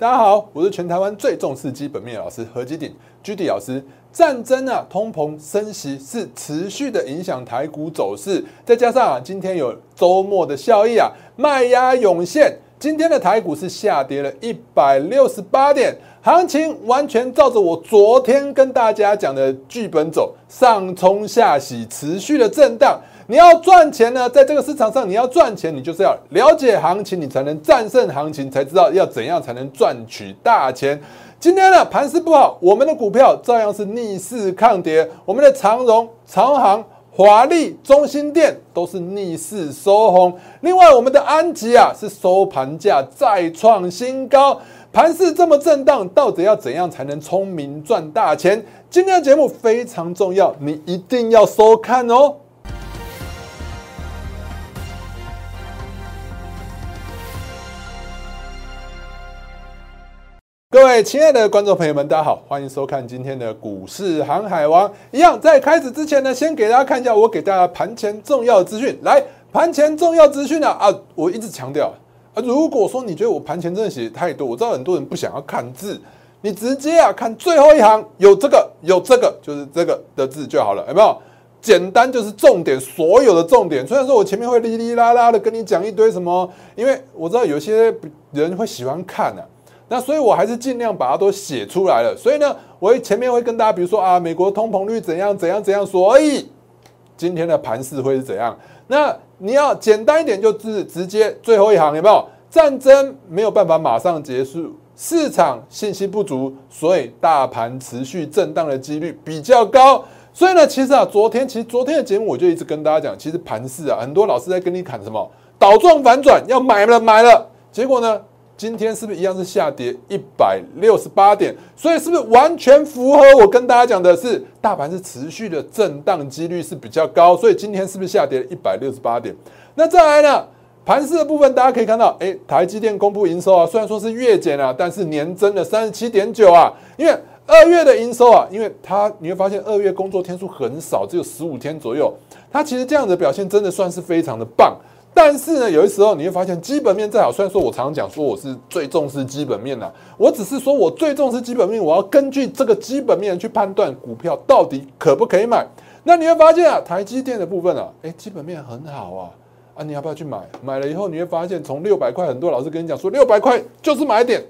大家好，我是全台湾最重视基本面的老师何基鼎居地老师。战争啊，通膨升息是持续的影响台股走势，再加上啊，今天有周末的效益啊，卖压涌现，今天的台股是下跌了一百六十八点，行情完全照着我昨天跟大家讲的剧本走，上冲下洗，持续的震荡。你要赚钱呢，在这个市场上，你要赚钱，你就是要了解行情，你才能战胜行情，才知道要怎样才能赚取大钱。今天呢，盘势不好，我们的股票照样是逆势抗跌，我们的长荣、长航、华丽、中心店都是逆势收红。另外，我们的安吉啊，是收盘价再创新高。盘势这么震荡，到底要怎样才能聪明赚大钱？今天的节目非常重要，你一定要收看哦。各位亲爱的观众朋友们，大家好，欢迎收看今天的股市航海王。一样，在开始之前呢，先给大家看一下我给大家盘前重要资讯。来，盘前重要资讯啊啊！我一直强调啊，如果说你觉得我盘前真的写太多，我知道很多人不想要看字，你直接啊看最后一行，有这个有这个，就是这个的字就好了，有没有？简单就是重点，所有的重点。虽然说我前面会哩哩啦啦的跟你讲一堆什么，因为我知道有些人会喜欢看啊。那所以，我还是尽量把它都写出来了。所以呢，我前面会跟大家，比如说啊，美国通膨率怎样怎样怎样。所以今天的盘势会是怎样？那你要简单一点，就是直接最后一行有没有？战争没有办法马上结束，市场信息不足，所以大盘持续震荡的几率比较高。所以呢，其实啊，昨天其实昨天的节目我就一直跟大家讲，其实盘势啊，很多老师在跟你砍什么倒状反转，要买了买了，结果呢？今天是不是一样是下跌一百六十八点？所以是不是完全符合我跟大家讲的是大盘是持续的震荡几率是比较高？所以今天是不是下跌一百六十八点？那再来呢？盘市的部分大家可以看到，哎，台积电公布营收啊，虽然说是月减啊，但是年增了三十七点九啊。因为二月的营收啊，因为它你会发现二月工作天数很少，只有十五天左右，它其实这样的表现真的算是非常的棒。但是呢，有的时候你会发现，基本面再好，虽然说我常常讲说我是最重视基本面的，我只是说我最重视基本面，我要根据这个基本面去判断股票到底可不可以买。那你会发现啊，台积电的部分啊，哎，基本面很好啊，啊，你要不要去买？买了以后你会发现，从六百块，很多老师跟你讲说六百块就是买点，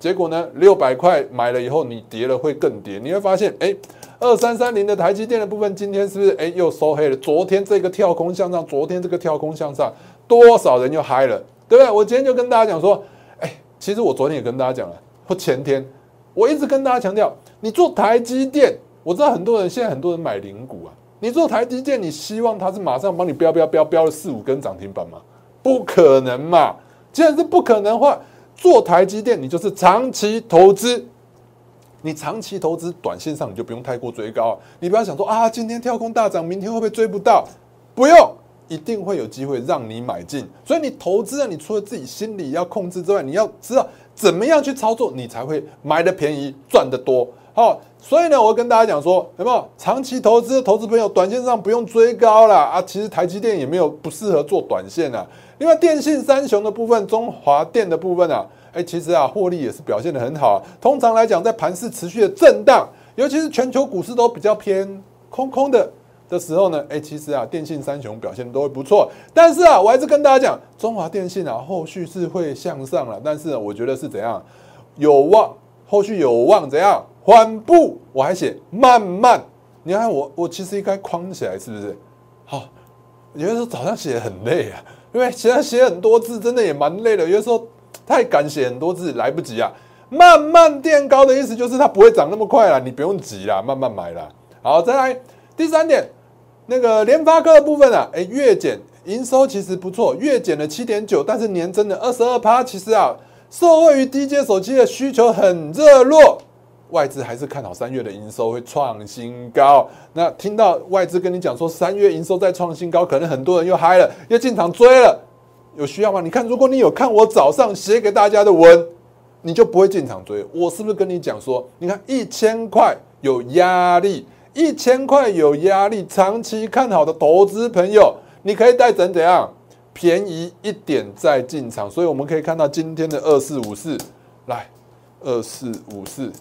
结果呢，六百块买了以后你跌了会更跌。你会发现，哎，二三三零的台积电的部分今天是不是哎又收黑了？昨天这个跳空向上，昨天这个跳空向上。多少人就嗨了，对不对？我今天就跟大家讲说，哎，其实我昨天也跟大家讲了，或前天，我一直跟大家强调，你做台积电，我知道很多人现在很多人买零股啊，你做台积电，你希望它是马上帮你标标标标了四五根涨停板吗？不可能嘛！既然是不可能的话，做台积电你就是长期投资，你长期投资，短线上你就不用太过追高，你不要想说啊，今天跳空大涨，明天会不会追不到？不用。一定会有机会让你买进，所以你投资啊，你除了自己心里要控制之外，你要知道怎么样去操作，你才会买的便宜，赚的多。好，所以呢，我跟大家讲说，有没有长期投资的投资朋友，短线上不用追高了啊。其实台积电也没有不适合做短线啊。另外，电信三雄的部分，中华电的部分啊，哎，其实啊，获利也是表现的很好。通常来讲，在盘势持续的震荡，尤其是全球股市都比较偏空空的。的时候呢，哎，其实啊，电信三雄表现都会不错，但是啊，我还是跟大家讲，中华电信啊，后续是会向上了，但是我觉得是怎样，有望，后续有望怎样缓步，我还写慢慢，你看我我其实应该框起来，是不是？好，有的时候早上写很累啊，因为现在写很多字，真的也蛮累的，有的时候太敢写很多字，来不及啊，慢慢垫高的意思就是它不会涨那么快了，你不用急啦，慢慢买啦。好，再来第三点。那个联发科的部分啊，哎，月减营收其实不错，月减了七点九，但是年增的二十二趴，其实啊，受惠于低阶手机的需求很热络，外资还是看好三月的营收会创新高。那听到外资跟你讲说三月营收再创新高，可能很多人又嗨了，又进场追了，有需要吗？你看，如果你有看我早上写给大家的文，你就不会进场追。我是不是跟你讲说，你看一千块有压力？一千块有压力，长期看好的投资朋友，你可以带怎怎样便宜一点再进场。所以我们可以看到今天的二四五四，来二四五四，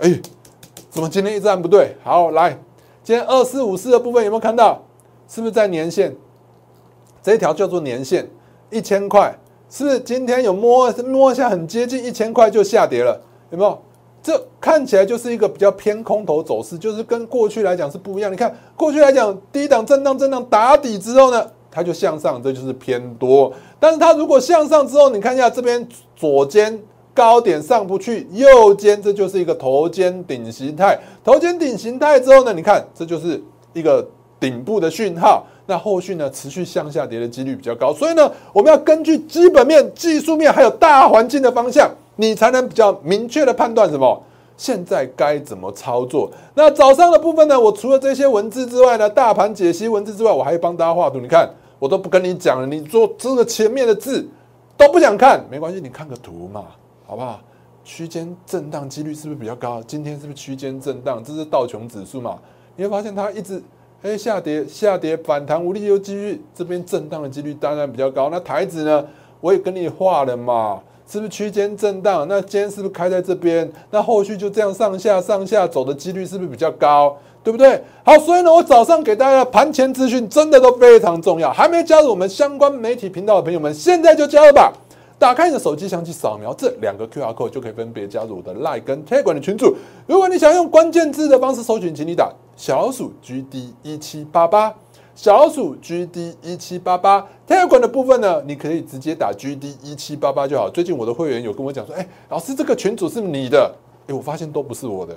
哎，怎么今天一直按不对？好，来，今天二四五四的部分有没有看到？是不是在年线？这一条叫做年线，一千块，是不是今天有摸摸一下，很接近一千块就下跌了？有没有？这看起来就是一个比较偏空头走势，就是跟过去来讲是不一样。你看过去来讲，低档震荡震荡打底之后呢，它就向上，这就是偏多。但是它如果向上之后，你看一下这边左肩高点上不去，右肩这就是一个头肩顶形态。头肩顶形态之后呢，你看这就是一个顶部的讯号。那后续呢，持续向下跌的几率比较高。所以呢，我们要根据基本面、技术面还有大环境的方向。你才能比较明确的判断什么？现在该怎么操作？那早上的部分呢？我除了这些文字之外呢，大盘解析文字之外，我还帮大家画图。你看，我都不跟你讲了，你做这个前面的字都不想看，没关系，你看个图嘛，好不好？区间震荡几率是不是比较高？今天是不是区间震荡？这是道琼指数嘛？你会发现它一直哎下跌下跌反弹无力又继续这边震荡的几率当然比较高。那台子呢？我也跟你画了嘛。是不是区间震荡？那今天是不是开在这边？那后续就这样上下上下走的几率是不是比较高？对不对？好，所以呢，我早上给大家的盘前资讯真的都非常重要。还没加入我们相关媒体频道的朋友们，现在就加入吧！打开你的手机相机，扫描这两个 QR code 就可以分别加入我的 Line 跟 Telegram 的群组。如果你想用关键字的方式搜寻，请你打小老鼠 GD 一七八八。小老鼠 GD 一七八八，Telegram 的部分呢，你可以直接打 GD 一七八八就好。最近我的会员有跟我讲说，哎，老师这个群主是你的，哎，我发现都不是我的，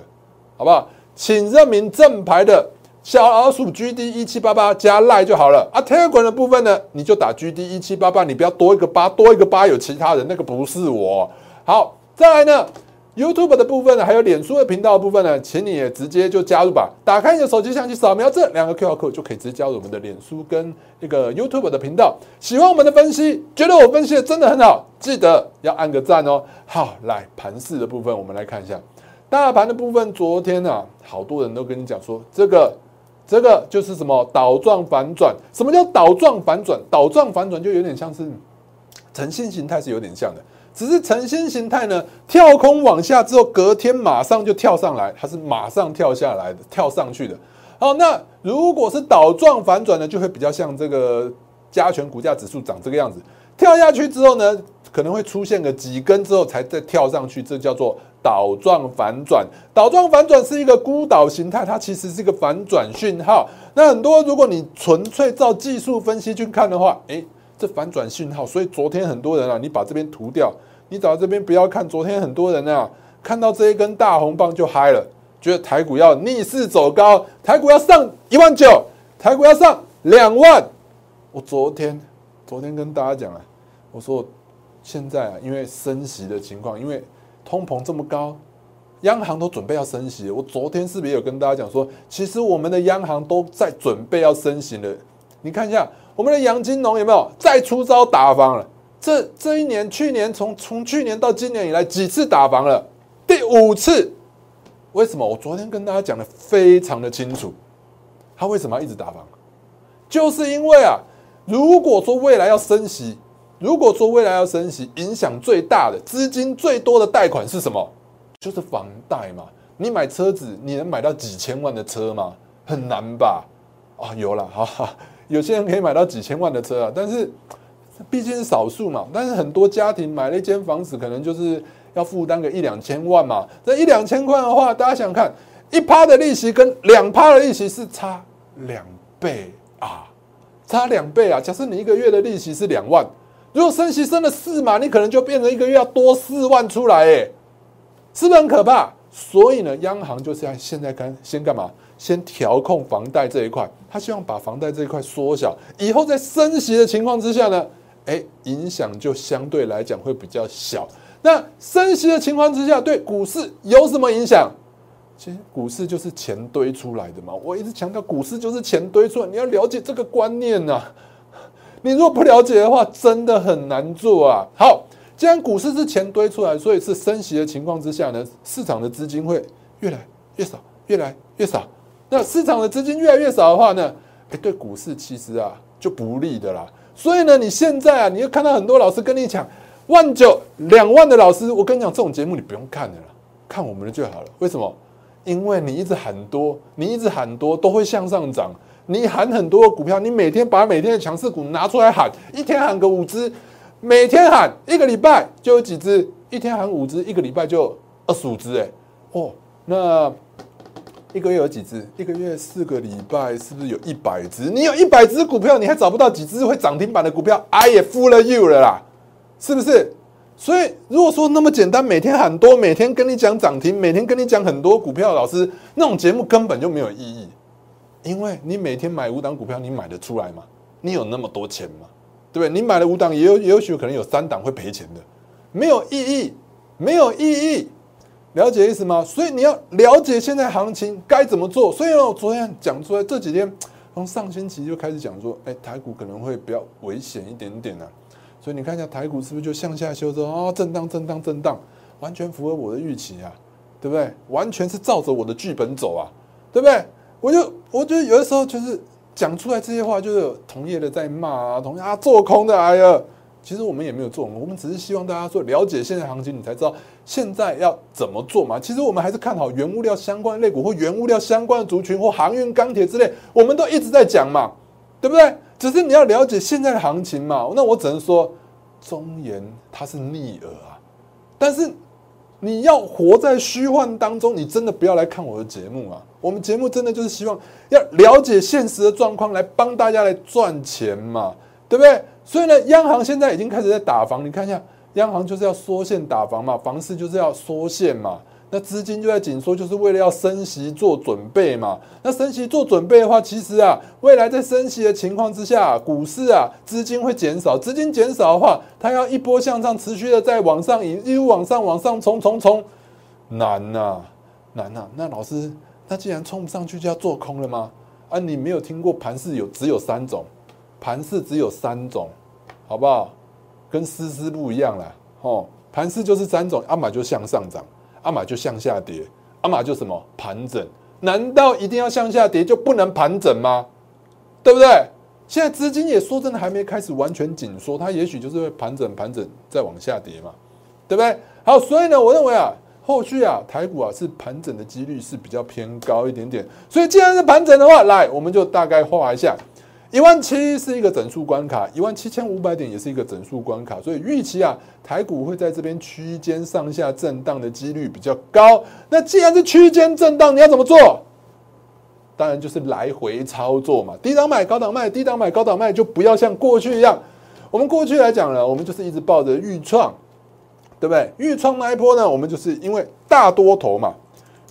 好不好？请认明正牌的小老鼠 GD 一七八八加赖就好了。啊，Telegram 的部分呢，你就打 GD 一七八八，你不要多一个八，多一个八有其他人，那个不是我。好，再来呢。YouTube 的部分呢，还有脸书的频道部分呢，请你也直接就加入吧。打开你的手机相机，扫描这两个 QR code 就可以直接加入我们的脸书跟一个 YouTube 的频道。喜欢我们的分析，觉得我分析的真的很好，记得要按个赞哦。好，来盘市的部分，我们来看一下大盘的部分。昨天呢，好多人都跟你讲说，这个这个就是什么倒状反转？什么叫倒状反转？倒状反转就有点像是呈现形态是有点像的。只是晨星形态呢，跳空往下之后，隔天马上就跳上来，它是马上跳下来的，跳上去的。好，那如果是倒状反转呢，就会比较像这个加权股价指数长这个样子，跳下去之后呢，可能会出现个几根之后才再跳上去，这叫做倒状反转。倒状反转是一个孤岛形态，它其实是一个反转讯号。那很多如果你纯粹照技术分析去看的话，诶。这反转信号，所以昨天很多人啊，你把这边涂掉，你找这边不要看。昨天很多人啊，看到这一根大红棒就嗨了，觉得台股要逆势走高，台股要上一万九，台股要上两万。我昨天昨天跟大家讲啊，我说现在啊，因为升息的情况，因为通膨这么高，央行都准备要升息。我昨天是不是也有跟大家讲说，其实我们的央行都在准备要升息了？你看一下。我们的杨金龙有没有再出招打房了？这这一年，去年从从去年到今年以来几次打房了？第五次。为什么？我昨天跟大家讲的非常的清楚，他为什么要一直打房？就是因为啊，如果说未来要升息，如果说未来要升息，影响最大的、资金最多的贷款是什么？就是房贷嘛。你买车子，你能买到几千万的车吗？很难吧？啊，有了，哈哈。有些人可以买到几千万的车啊，但是毕竟是少数嘛。但是很多家庭买了一间房子，可能就是要负担个一两千万嘛。这一两千块的话，大家想看，一趴的利息跟两趴的利息是差两倍啊，差两倍啊。假设你一个月的利息是两万，如果升息升了四嘛，你可能就变成一个月要多四万出来，哎，是不是很可怕？所以呢，央行就是要现在干先干嘛？先调控房贷这一块，他希望把房贷这一块缩小，以后在升息的情况之下呢，哎，影响就相对来讲会比较小。那升息的情况之下，对股市有什么影响？其实股市就是钱堆出来的嘛。我一直强调，股市就是钱堆出来，你要了解这个观念呐。你如果不了解的话，真的很难做啊。好，既然股市是钱堆出来，所以是升息的情况之下呢，市场的资金会越来越少，越来越少。那市场的资金越来越少的话呢，哎，对股市其实啊就不利的啦。所以呢，你现在啊，你又看到很多老师跟你讲，万九两万的老师，我跟你讲，这种节目你不用看的了，看我们的就好了。为什么？因为你一直喊多，你一直喊多都会向上涨。你喊很多股票，你每天把每天的强势股拿出来喊，一天喊个五只，每天喊一个礼拜就有几只，一天喊五只，一个礼拜就二十五只，哎，哦，那一个月有几只？一个月四个礼拜是不是有一百只？你有一百只股票，你还找不到几只会涨停板的股票？I 也 fool you 了啦，是不是？所以如果说那么简单，每天喊多，每天跟你讲涨停，每天跟你讲很多股票，老师那种节目根本就没有意义。因为你每天买五档股票，你买得出来吗？你有那么多钱吗？对不对？你买了五档，也有也许可能有三档会赔钱的，没有意义，没有意义，了解意思吗？所以你要了解现在行情该怎么做。所以我昨天讲出来，这几天从上星期就开始讲说，哎，台股可能会比较危险一点点呢。所以你看一下台股是不是就向下修正啊？震荡，震荡，震荡，完全符合我的预期啊，对不对？完全是照着我的剧本走啊，对不对？我就我觉得有的时候就是讲出来这些话，就是同业的在骂啊，同业啊做空的，哎呀，其实我们也没有做，我们只是希望大家说了解现在行情，你才知道现在要怎么做嘛。其实我们还是看好原物料相关类股或原物料相关的族群或航运、钢铁之类，我们都一直在讲嘛，对不对？只是你要了解现在的行情嘛。那我只能说，忠言它是逆耳啊，但是。你要活在虚幻当中，你真的不要来看我的节目啊！我们节目真的就是希望要了解现实的状况，来帮大家来赚钱嘛，对不对？所以呢，央行现在已经开始在打房，你看一下，央行就是要缩线打房嘛，房市就是要缩线嘛。那资金就在紧缩，就是为了要升息做准备嘛。那升息做准备的话，其实啊，未来在升息的情况之下，股市啊资金会减少，资金减少的话，它要一波向上，持续的在往上引，一路往上往上冲冲冲，难呐难呐。那老师，那既然冲不上去，就要做空了吗？啊，你没有听过盘势有只有三种，盘势只有三种，好不好？跟思思不一样了哦，盘势就是三种，要么就向上涨。阿玛就向下跌，阿玛就什么盘整？难道一定要向下跌就不能盘整吗？对不对？现在资金也说真的还没开始完全紧缩，它也许就是会盘整盘整再往下跌嘛，对不对？好，所以呢，我认为啊，后续啊，台股啊是盘整的几率是比较偏高一点点。所以既然是盘整的话，来我们就大概画一下。一万七是一个整数关卡，一万七千五百点也是一个整数关卡，所以预期啊，台股会在这边区间上下震荡的几率比较高。那既然是区间震荡，你要怎么做？当然就是来回操作嘛，低档买高档卖，低档买高档卖，就不要像过去一样。我们过去来讲呢，我们就是一直抱着预创，对不对？预创那一波呢，我们就是因为大多头嘛，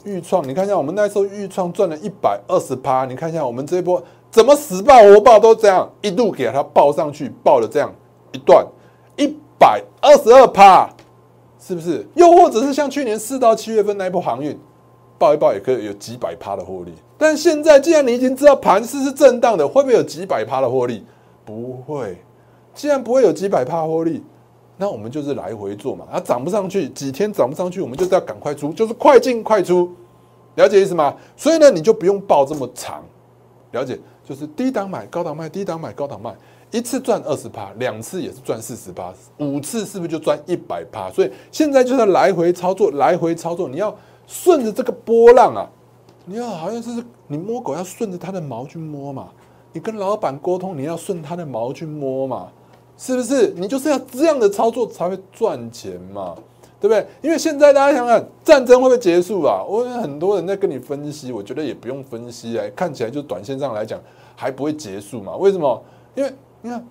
预创，你看一下我们那时候预创赚了一百二十趴，你看一下我们这一波。怎么死爆活爆都这样，一路给它爆上去，爆了这样一段一百二十二趴，是不是？又或者是像去年四到七月份那一波航运，爆一爆也可以有几百趴的获利。但现在既然你已经知道盘势是震荡的，会不会有几百趴的获利？不会。既然不会有几百趴获利，那我们就是来回做嘛。它涨不上去，几天涨不上去，我们就是要赶快出，就是快进快出，了解意思吗？所以呢，你就不用报这么长，了解。就是低档买高档卖，低档买高档卖，一次赚二十趴，两次也是赚四十趴，五次是不是就赚一百趴？所以现在就是来回操作，来回操作，你要顺着这个波浪啊，你要好像是你摸狗要顺着它的毛去摸嘛，你跟老板沟通你要顺它的毛去摸嘛，是不是？你就是要这样的操作才会赚钱嘛。对不对？因为现在大家想想，战争会不会结束啊？我很多人在跟你分析，我觉得也不用分析啊，看起来就短线上来讲还不会结束嘛？为什么？因为你看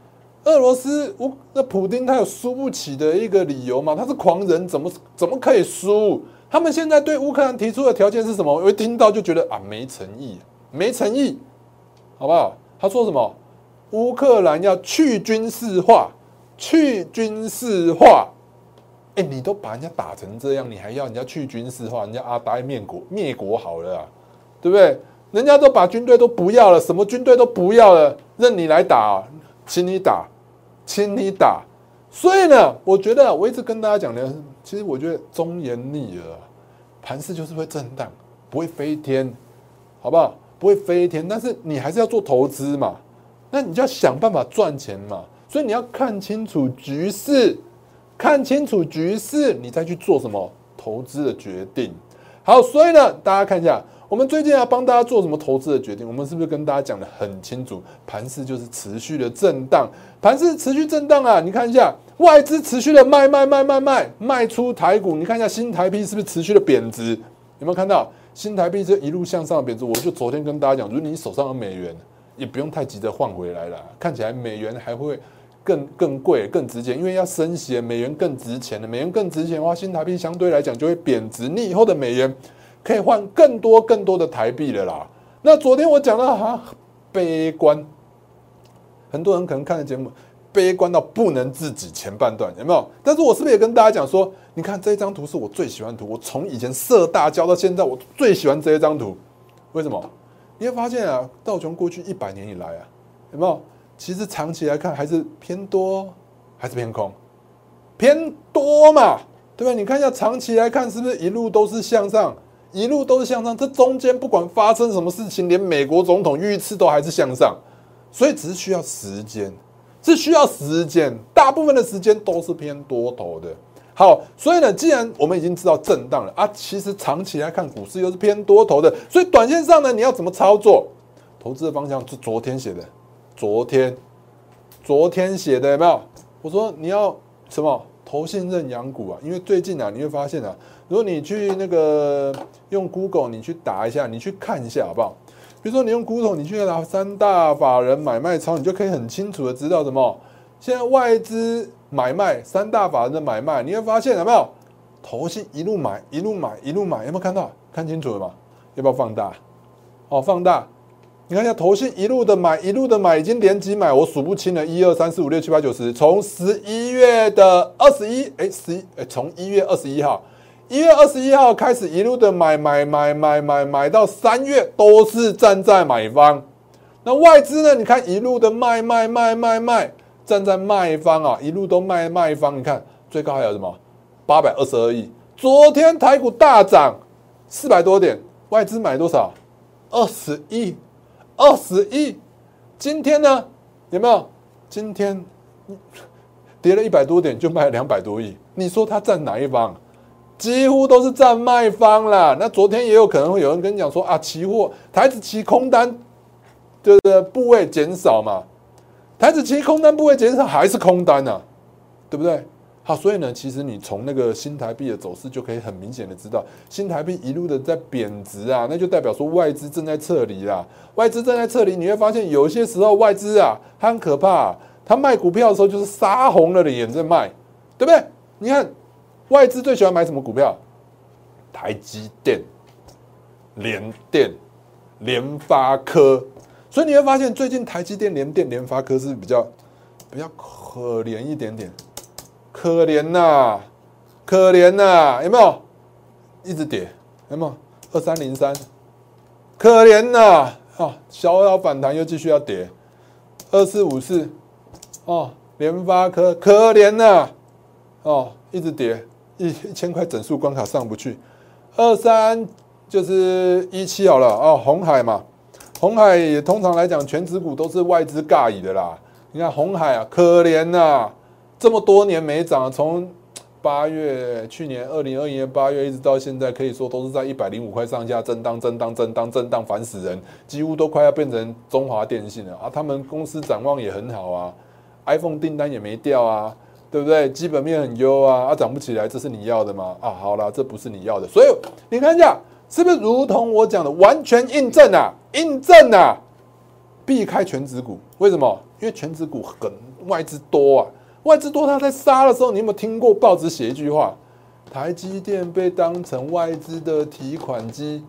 俄罗斯，我那普丁他有输不起的一个理由嘛？他是狂人，怎么怎么可以输？他们现在对乌克兰提出的条件是什么？我一听到就觉得啊，没诚意，没诚意，好不好？他说什么？乌克兰要去军事化，去军事化。哎，你都把人家打成这样，你还要人家去军事化？人家阿呆灭国灭国好了啊，对不对？人家都把军队都不要了，什么军队都不要了，任你来打，请你打，请你打。所以呢，我觉得我一直跟大家讲的，其实我觉得忠言逆耳，盘势就是会震荡，不会飞天，好不好？不会飞天，但是你还是要做投资嘛，那你就要想办法赚钱嘛。所以你要看清楚局势。看清楚局势，你再去做什么投资的决定。好，所以呢，大家看一下，我们最近要帮大家做什么投资的决定？我们是不是跟大家讲的很清楚？盘势就是持续的震荡，盘势持续震荡啊！你看一下，外资持续的卖卖卖卖卖卖出台股，你看一下新台币是不是持续的贬值？有没有看到新台币这一路向上的贬值？我就昨天跟大家讲，如果你手上有美元，也不用太急着换回来了，看起来美元还会。更更贵、更值钱，因为要升息，美元更值钱的。美元更值钱的话，新台币相对来讲就会贬值。你以后的美元可以换更多、更多的台币了啦。那昨天我讲到哈悲观，很多人可能看的节目悲观到不能自己。前半段有没有？但是我是不是也跟大家讲说，你看这张图是我最喜欢图，我从以前色大教到现在，我最喜欢这一张图。为什么？你会发现啊，道琼过去一百年以来啊，有没有？其实长期来看还是偏多还是偏空？偏多嘛，对吧？你看一下长期来看是不是一路都是向上，一路都是向上？这中间不管发生什么事情，连美国总统遇刺都还是向上，所以只是需要时间，是需要时间，大部分的时间都是偏多头的。好，所以呢，既然我们已经知道震荡了啊，其实长期来看股市又是偏多头的，所以短线上呢，你要怎么操作？投资的方向是昨天写的。昨天，昨天写的有没有？我说你要什么投信认养股啊？因为最近啊，你会发现啊，如果你去那个用 Google，你去打一下，你去看一下好不好？比如说你用 Google，你去拿三大法人买卖超，你就可以很清楚的知道什么？现在外资买卖三大法人的买卖，你会发现有没有？投信一路买，一路买，一路买，有没有看到？看清楚了吗？要不要放大？哦，放大。你看一下，投信一路的买，一路的买，已经连几买，我数不清了，一二三四五六七八九十，从十一月的二十一，哎，十一，哎，从一月二十一号，一月二十一号开始一路的买买买买买买到三月，都是站在买方。那外资呢？你看一路的卖卖卖卖卖，站在卖方啊，一路都卖卖方。你看最高还有什么？八百二十二亿。昨天台股大涨四百多点，外资买多少？二十亿。二十亿，今天呢有没有？今天跌了一百多点就卖两百多亿，你说他占哪一方？几乎都是占卖方啦。那昨天也有可能会有人跟你讲说啊，期货台子期空单就是部位减少嘛，台子期空单部位减少还是空单呢，对不对？好，所以呢，其实你从那个新台币的走势就可以很明显的知道，新台币一路的在贬值啊，那就代表说外资正在撤离啦。外资正在撤离，你会发现有些时候外资啊，它很可怕，它卖股票的时候就是杀红了的眼在卖，对不对？你看外资最喜欢买什么股票？台积电、联电、联发科。所以你会发现最近台积电、联电、联发科是比较比较可怜一点点。可怜呐，可怜呐，有没有？一直跌，有没有？二三零三，可怜呐，啊，小小反弹又继续要跌，二四五四，哦，联发科，可怜呐，哦，一直跌，一一千块整数关卡上不去，二三就是一七好了，哦，红海嘛，红海也通常来讲，全指股都是外资尬乙的啦，你看红海啊，可怜呐。这么多年没涨，从八月去年二零二一年八月一直到现在，可以说都是在一百零五块上下震荡、震荡、震荡、震荡，烦死人，几乎都快要变成中华电信了啊！他们公司展望也很好啊，iPhone 订单也没掉啊，对不对？基本面很优啊，啊，涨不起来，这是你要的吗？啊，好了，这不是你要的，所以你看一下，是不是如同我讲的，完全印证啊？印证啊！避开全指股，为什么？因为全指股很外资多啊。外资多，他在杀的时候，你有没有听过报纸写一句话？台积电被当成外资的提款机，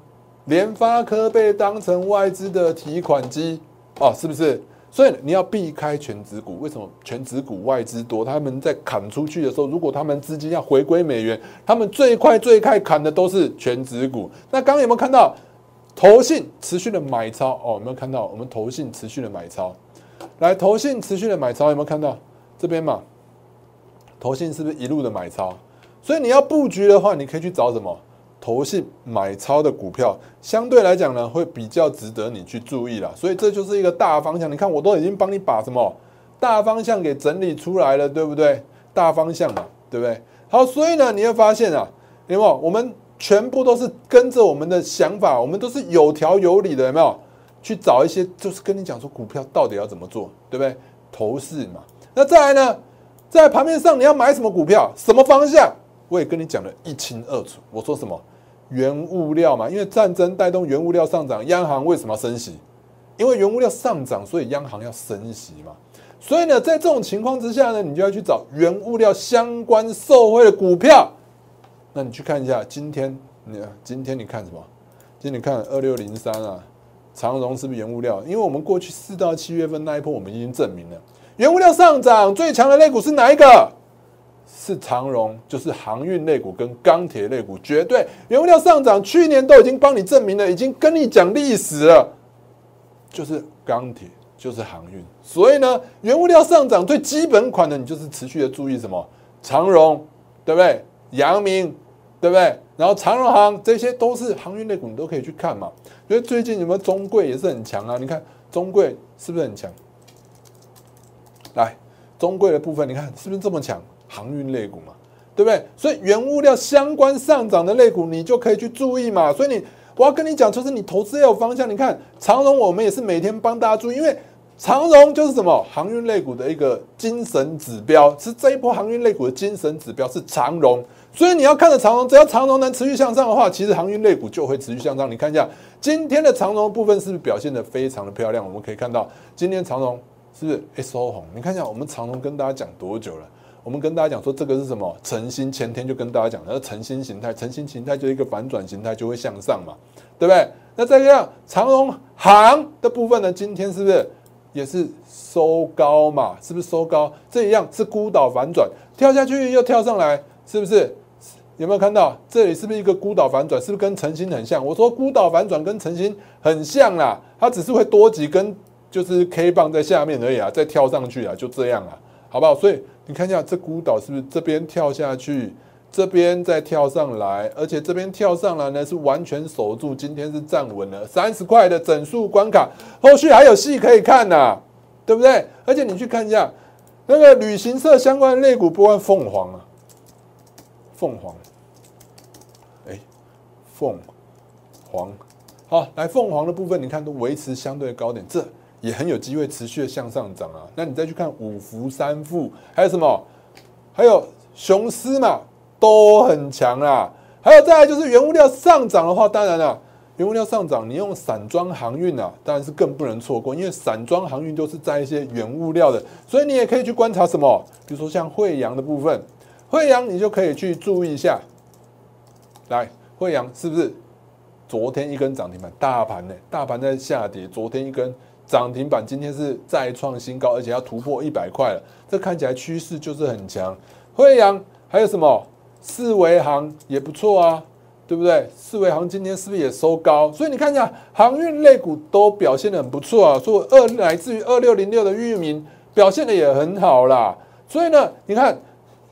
联发科被当成外资的提款机，哦，是不是？所以你要避开全指股。为什么全指股外资多？他们在砍出去的时候，如果他们资金要回归美元，他们最快最快砍的都是全指股。那刚刚有没有看到投信持续的买超？哦，有没有看到我们投信持续的买超？来，投信持续的买超，有没有看到？这边嘛，投信是不是一路的买超？所以你要布局的话，你可以去找什么投信买超的股票，相对来讲呢，会比较值得你去注意了。所以这就是一个大方向。你看，我都已经帮你把什么大方向给整理出来了，对不对？大方向嘛，对不对？好，所以呢，你会发现啊，有没有？我们全部都是跟着我们的想法，我们都是有条有理的，有没有？去找一些，就是跟你讲说股票到底要怎么做，对不对？投市嘛。那再来呢，在盘面上你要买什么股票，什么方向，我也跟你讲的一清二楚。我说什么？原物料嘛，因为战争带动原物料上涨，央行为什么要升息？因为原物料上涨，所以央行要升息嘛。所以呢，在这种情况之下呢，你就要去找原物料相关受惠的股票。那你去看一下，今天你今天你看什么？今天你看二六零三啊，长荣是不是原物料？因为我们过去四到七月份那一波，我们已经证明了原物料上涨最强的类股是哪一个？是长荣，就是航运类股跟钢铁类股，绝对原物料上涨，去年都已经帮你证明了，已经跟你讲历史了，就是钢铁。就是航运，所以呢，原物料上涨最基本款的，你就是持续的注意什么长荣，对不对？阳明，对不对？然后长荣航这些都是航运类股，你都可以去看嘛。因为最近有没有中贵也是很强啊？你看中贵是不是很强？来，中贵的部分，你看是不是这么强？航运类股嘛，对不对？所以原物料相关上涨的类股，你就可以去注意嘛。所以你我要跟你讲，就是你投资要有方向。你看长荣，我们也是每天帮大家注意，因为。长荣就是什么航运类股的一个精神指标，是这一波航运类股的精神指标是长荣，所以你要看着长荣，只要长荣能持续向上的话，其实航运类股就会持续向上。你看一下今天的长荣部分是不是表现得非常的漂亮？我们可以看到今天长荣是不是 S O 红？你看一下我们长荣跟大家讲多久了？我们跟大家讲说这个是什么？晨星前天就跟大家讲，那晨星形态，晨星形态就一个反转形态就会向上嘛，对不对？那再这样长荣行的部分呢？今天是不是？也是收高嘛，是不是收高？这一样是孤岛反转，跳下去又跳上来，是不是？有没有看到这里是不是一个孤岛反转？是不是跟晨星很像？我说孤岛反转跟晨星很像啦，它只是会多几根就是 K 棒在下面而已啊，再跳上去啊，就这样啊，好不好？所以你看一下这孤岛是不是这边跳下去？这边再跳上来，而且这边跳上来呢是完全守住，今天是站稳了三十块的整数关卡，后续还有戏可以看呐，对不对？而且你去看一下那个旅行社相关的肋骨，不管凤凰啊，凤凰，哎，凤凰，好，来凤凰的部分，你看都维持相对高点，这也很有机会持续的向上涨啊。那你再去看五福三富，还有什么？还有雄狮嘛？都很强啦，还有再来就是原物料上涨的话，当然了，原物料上涨，你用散装航运啊，当然是更不能错过，因为散装航运都是在一些原物料的，所以你也可以去观察什么，比如说像惠阳的部分，惠阳你就可以去注意一下，来，惠阳是不是昨天一根涨停板，大盘呢？大盘在下跌，昨天一根涨停板，今天是再创新高，而且要突破一百块了，这看起来趋势就是很强。惠阳还有什么？四维行也不错啊，对不对？四维行今天是不是也收高？所以你看一下航运类股都表现的很不错啊。说二来自于二六零六的域名表现的也很好啦。所以呢，你看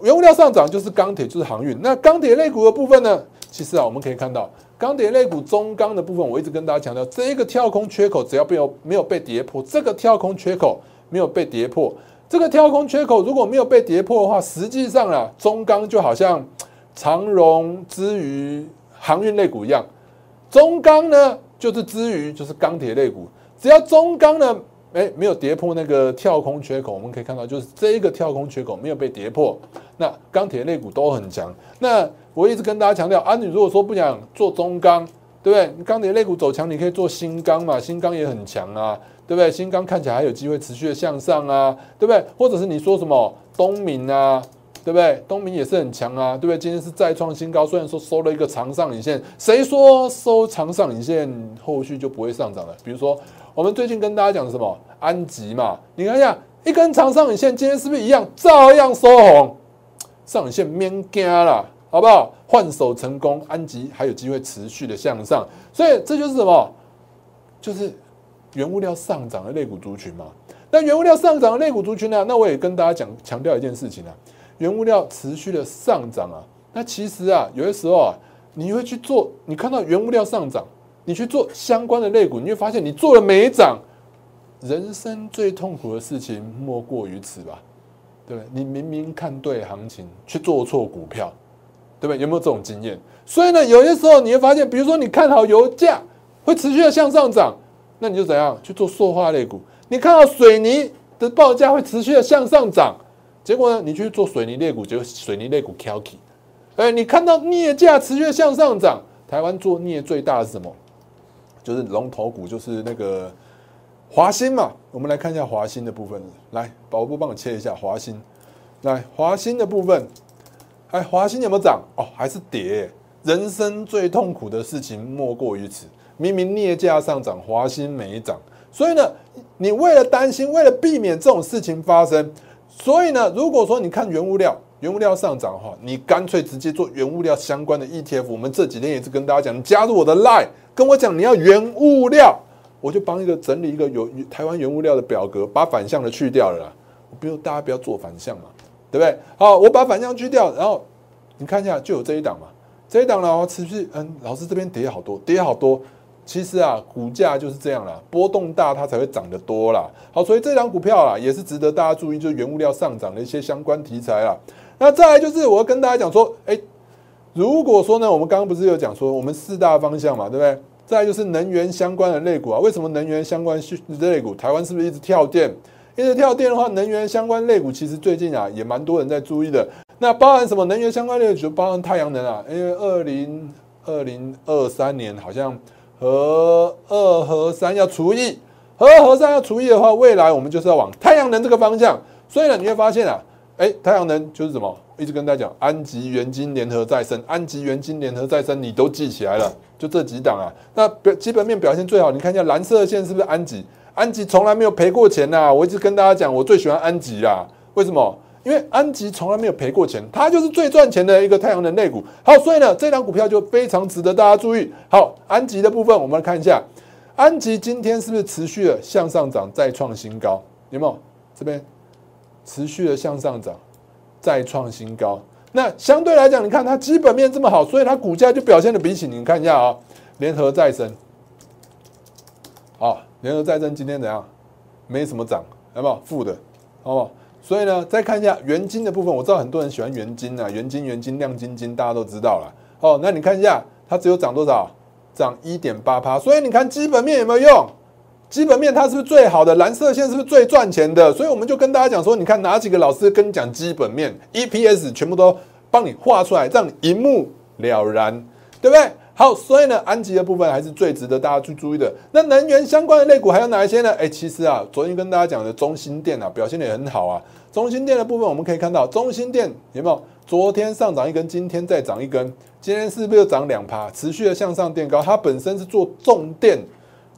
原物料上涨就是钢铁，就是航运。那钢铁类股的部分呢，其实啊，我们可以看到钢铁类股中钢的部分，我一直跟大家强调，这一个跳空缺口只要没有没有被跌破，这个跳空缺口没有被跌破。这个跳空缺口如果没有被跌破的话，实际上啊，中钢就好像长荣之于航运类股一样，中钢呢就是之于就是钢铁类股，只要中钢呢，哎，没有跌破那个跳空缺口，我们可以看到就是这一个跳空缺口没有被跌破，那钢铁类股都很强。那我一直跟大家强调啊，你如果说不想做中钢，对不对？钢铁类股走强，你可以做新钢嘛，新钢也很强啊。对不对？新钢看起来还有机会持续的向上啊，对不对？或者是你说什么东明啊，对不对？东明也是很强啊，对不对？今天是再创新高，虽然说收了一个长上影线，谁说收长上影线后续就不会上涨了？比如说我们最近跟大家讲什么安吉嘛，你看一下一根长上影线，今天是不是一样照样收红？上影线免惊了，好不好？换手成功，安吉还有机会持续的向上，所以这就是什么？就是。原物料上涨的类股族群嘛，那原物料上涨的类股族群呢？那我也跟大家讲强调一件事情啊，原物料持续的上涨啊，那其实啊，有的时候啊，你会去做，你看到原物料上涨，你去做相关的类股，你会发现你做了没涨，人生最痛苦的事情莫过于此吧，对不对？你明明看对行情，却做错股票，对不对？有没有这种经验？所以呢，有些时候你会发现，比如说你看好油价会持续的向上涨，那你就怎样去做塑化类股？你看到水泥的报价会持续的向上涨，结果呢，你去做水泥类股，结果水泥类股 k i 哎，你看到镍价持续的向上涨，台湾做镍最大的是什么？就是龙头股，就是那个华兴嘛。我们来看一下华兴的部分，来，宝布帮我切一下华兴。来，华兴的部分，哎，华兴有没有涨？哦，还是跌。人生最痛苦的事情莫过于此。明明镍价上涨，华兴没涨。所以呢，你为了担心，为了避免这种事情发生，所以呢，如果说你看原物料。原物料上涨的话，你干脆直接做原物料相关的 ETF。我们这几天也是跟大家讲，你加入我的 Line，跟我讲你要原物料，我就帮一个整理一个有台湾原物料的表格，把反向的去掉了。我不用大家不要做反向嘛，对不对？好，我把反向去掉，然后你看一下，就有这一档嘛。这一档呢，持续嗯，老师这边跌好多，跌好多。其实啊，股价就是这样啦，波动大它才会涨得多啦。好，所以这张股票啊，也是值得大家注意，就是原物料上涨的一些相关题材啦。那再来就是我要跟大家讲说，哎，如果说呢，我们刚刚不是有讲说我们四大方向嘛，对不对？再来就是能源相关的类股啊，为什么能源相关类股台湾是不是一直跳电？一直跳电的话，能源相关类股其实最近啊也蛮多人在注意的。那包含什么能源相关类股？就包含太阳能啊，因为二零二零二三年好像和二和三要除以，和二和三要除以的话，未来我们就是要往太阳能这个方向。所以呢，你会发现啊。哎，太阳能就是什么？一直跟大家讲，安吉、元金联合再生，安吉、元金联合再生，你都记起来了，就这几档啊。那表基本面表现最好，你看一下蓝色线是不是安吉？安吉从来没有赔过钱呐。我一直跟大家讲，我最喜欢安吉啦。为什么？因为安吉从来没有赔过钱，它就是最赚钱的一个太阳能类股。好，所以呢，这档股票就非常值得大家注意。好，安吉的部分，我们来看一下，安吉今天是不是持续的向上涨，再创新高？有没有？这边？持续的向上涨，再创新高。那相对来讲，你看它基本面这么好，所以它股价就表现的比起你看一下啊，联合再生，啊，联合再生今天怎样？没什么涨，有没有负的？好不好？所以呢，再看一下元金的部分，我知道很多人喜欢元金啊，元金、元金、亮晶晶，大家都知道了。哦，那你看一下，它只有涨多少？涨一点八趴。所以你看基本面有没有用？基本面它是不是最好的？蓝色线是不是最赚钱的？所以我们就跟大家讲说，你看哪几个老师跟你讲基本面，EPS 全部都帮你画出来，让你一目了然，对不对？好，所以呢，安吉的部分还是最值得大家去注意的。那能源相关的类股还有哪一些呢？哎，其实啊，昨天跟大家讲的中心电啊，表现的也很好啊。中心电的部分我们可以看到，中心电有没有？昨天上涨一根，今天再涨一根，今天是不是又涨两趴？持续的向上垫高，它本身是做重电。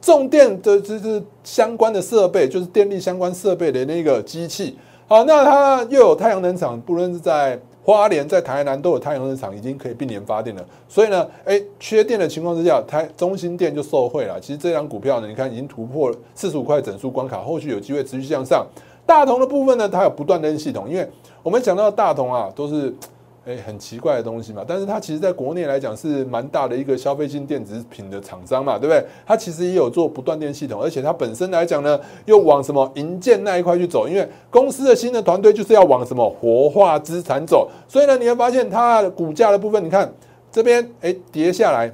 重电的就是相关的设备，就是电力相关设备的那个机器。好，那它又有太阳能厂，不论是在花莲、在台南都有太阳能厂，已经可以并联发电了。所以呢，哎，缺电的情况之下，台中心电就受惠了。其实这张股票呢，你看已经突破四十五块整数关卡，后续有机会持续向上。大同的部分呢，它有不断的系统，因为我们讲到大同啊，都是。哎，很奇怪的东西嘛，但是它其实在国内来讲是蛮大的一个消费性电子品的厂商嘛，对不对？它其实也有做不断电系统，而且它本身来讲呢，又往什么银建那一块去走，因为公司的新的团队就是要往什么活化资产走，所以呢，你会发现它的股价的部分，你看这边哎跌下来，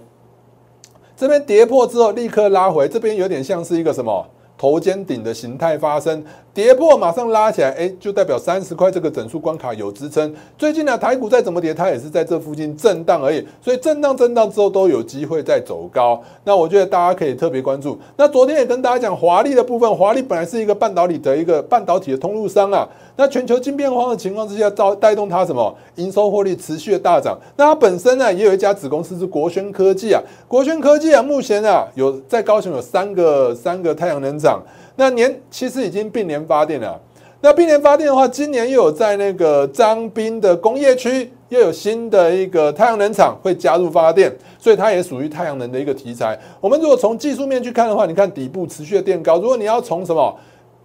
这边跌破之后立刻拉回，这边有点像是一个什么头肩顶的形态发生。跌破马上拉起来，哎，就代表三十块这个整数关卡有支撑。最近呢，台股再怎么跌，它也是在这附近震荡而已。所以震荡震荡之后都有机会再走高。那我觉得大家可以特别关注。那昨天也跟大家讲华丽的部分，华丽本来是一个半导体的一个半导体的通路商啊。那全球晶片荒的情况之下，造带动它什么营收获利持续的大涨。那它本身呢，也有一家子公司是国轩科技啊。国轩科技啊，目前啊有在高雄有三个三个太阳能厂。那年其实已经并联发电了。那并联发电的话，今年又有在那个张滨的工业区又有新的一个太阳能厂会加入发电，所以它也属于太阳能的一个题材。我们如果从技术面去看的话，你看底部持续的垫高。如果你要从什么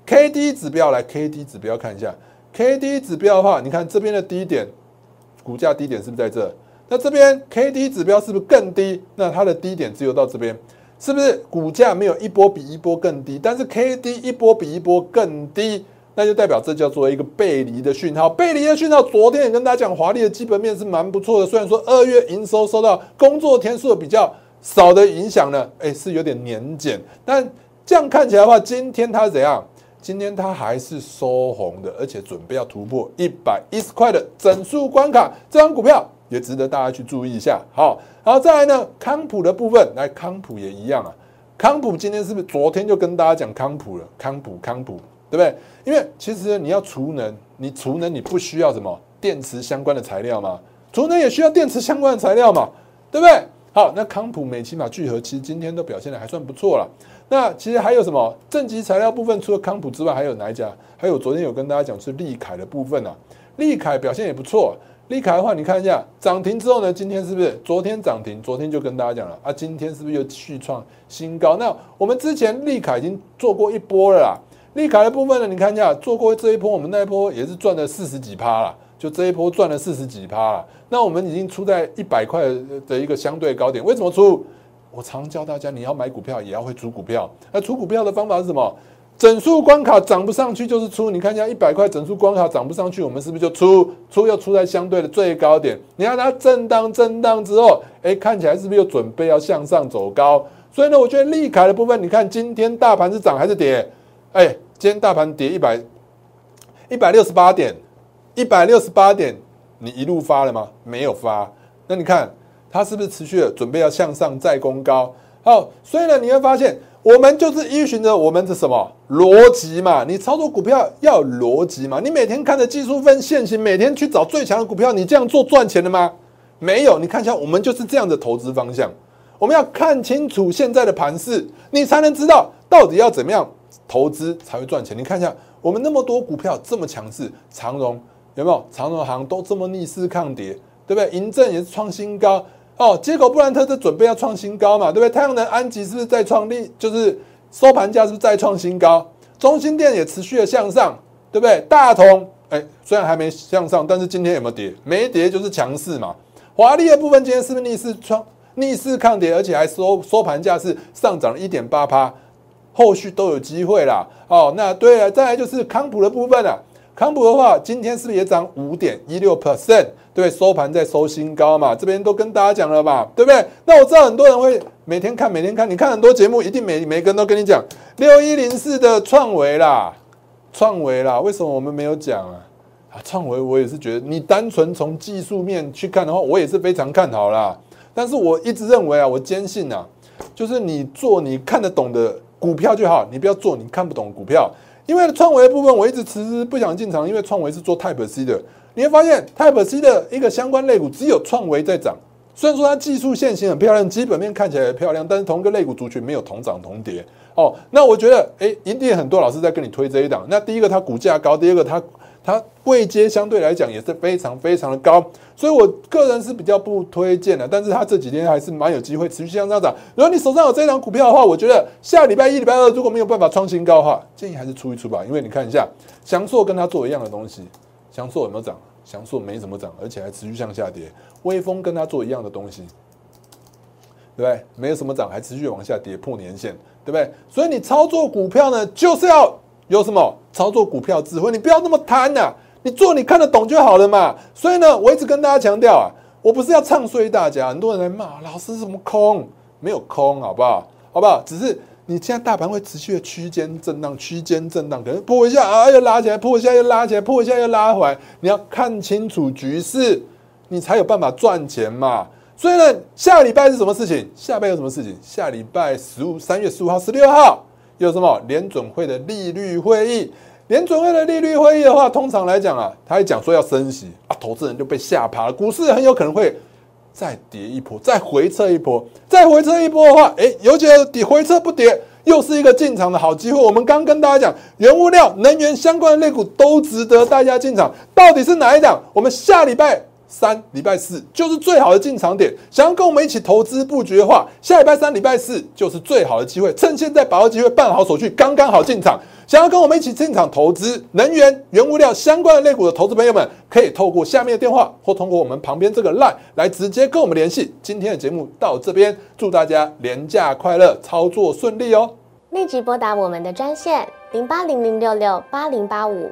K D 指标来 K D 指标看一下 K D 指标的话，你看这边的低点，股价低点是不是在这？那这边 K D 指标是不是更低？那它的低点只有到这边。是不是股价没有一波比一波更低？但是 K D 一波比一波更低，那就代表这叫做一个背离的讯号。背离的讯号，昨天也跟大家讲，华丽的基本面是蛮不错的。虽然说二月营收受到工作天数比较少的影响呢，哎，是有点年减。但这样看起来的话，今天它怎样？今天它还是收红的，而且准备要突破一百一十块的整数关卡。这张股票也值得大家去注意一下。好，然后再来呢，康普的部分，来康普也一样啊。康普今天是不是昨天就跟大家讲康普了？康普康普，对不对？因为其实你要储能，你储能你不需要什么电池相关的材料吗？储能也需要电池相关的材料嘛，对不对？好，那康普美奇玛聚合其实今天都表现的还算不错了。那其实还有什么正极材料部分？除了康普之外，还有哪一家？还有昨天有跟大家讲是利凯的部分啊。利凯表现也不错。利凯的话，你看一下涨停之后呢，今天是不是昨天涨停？昨天就跟大家讲了啊，今天是不是又续创新高？那我们之前利凯已经做过一波了啦。利凯的部分呢，你看一下做过这一波，我们那一波也是赚了四十几趴了，就这一波赚了四十几趴了。那我们已经出在一百块的一个相对高点，为什么出？我常教大家，你要买股票也要会出股票。那出股票的方法是什么？整数关卡涨不上去就是出。你看一下一百块整数关卡涨不上去，我们是不是就出？出又出在相对的最高点。你看它震荡震荡之后，哎，看起来是不是又准备要向上走高？所以呢，我觉得利凯的部分，你看今天大盘是涨还是跌？哎，今天大盘跌一百一百六十八点，一百六十八点，你一路发了吗？没有发。那你看。它是不是持续的准备要向上再攻高？好，所以呢，你会发现我们就是依循着我们的什么逻辑嘛？你操作股票要有逻辑嘛？你每天看着技术分线型，每天去找最强的股票，你这样做赚钱了吗？没有。你看一下，我们就是这样的投资方向。我们要看清楚现在的盘势，你才能知道到底要怎么样投资才会赚钱。你看一下，我们那么多股票这么强势，长荣有没有？长荣行都这么逆势抗跌，对不对？银正也是创新高。哦，接口布兰特是准备要创新高嘛，对不对？太阳能安吉是不是再创立？就是收盘价是不是再创新高？中心店也持续的向上，对不对？大同哎，虽然还没向上，但是今天有没有跌？没跌就是强势嘛。华丽的部分今天是不是逆势创逆势抗跌，而且还收收盘价是上涨了一点八趴，后续都有机会啦。哦，那对了，再来就是康普的部分啊。康普的话，今天是不是也涨五点一六 percent？对，收盘在收新高嘛，这边都跟大家讲了嘛，对不对？那我知道很多人会每天看，每天看，你看很多节目，一定每每个人都跟你讲六一零四的创维啦，创维啦，为什么我们没有讲啊？啊，创维我也是觉得，你单纯从技术面去看的话，我也是非常看好啦。但是我一直认为啊，我坚信啊，就是你做你看得懂的股票就好，你不要做你看不懂股票。因为创维部分，我一直迟迟不想进场，因为创维是做 Type C 的。你会发现 Type C 的一个相关类股只有创维在涨。虽然说它技术线型很漂亮，基本面看起来也漂亮，但是同一个类股族群没有同涨同跌。哦，那我觉得，哎，一定很多老师在跟你推这一档。那第一个它股价高，第二个它。它位阶相对来讲也是非常非常的高，所以我个人是比较不推荐的。但是它这几天还是蛮有机会持续向上涨。如果你手上有这一张股票的话，我觉得下礼拜一、礼拜二如果没有办法创新高的话，建议还是出一出吧。因为你看一下，翔硕跟它做一样的东西，翔硕有没有涨？翔硕没怎么涨，而且还持续向下跌。微风跟它做一样的东西，对不对？没有什么涨，还持续往下跌，破年线，对不对？所以你操作股票呢，就是要。有什么操作股票智慧？你不要那么贪呐！你做你看得懂就好了嘛。所以呢，我一直跟大家强调啊，我不是要唱衰大家。很多人来骂老师什么空，没有空，好不好？好不好？只是你现在大盘会持续的区间震荡，区间震荡，可能破一下啊，又拉起来，破一下又拉起来，破一下又拉回来。你要看清楚局势，你才有办法赚钱嘛。所以呢，下礼拜是什么事情？下礼拜有什么事情？下礼拜十五，三月十五号、十六号。有什么联准会的利率会议？联准会的利率会议的话，通常来讲啊，他一讲说要升息啊，投资人就被吓趴了，股市很有可能会再跌一波，再回撤一波，再回撤一波的话，哎，尤其底回撤不跌，又是一个进场的好机会。我们刚跟大家讲，原物料、能源相关的类股都值得大家进场，到底是哪一档？我们下礼拜。三礼拜四就是最好的进场点。想要跟我们一起投资布局的话，下礼拜三、礼拜四就是最好的机会。趁现在把握机会，办好手续，刚刚好进场。想要跟我们一起进场投资能源、原物料相关的类股的投资朋友们，可以透过下面的电话，或通过我们旁边这个 line 来直接跟我们联系。今天的节目到这边，祝大家廉价快乐，操作顺利哦！立即拨打我们的专线。零八零零六六八零八五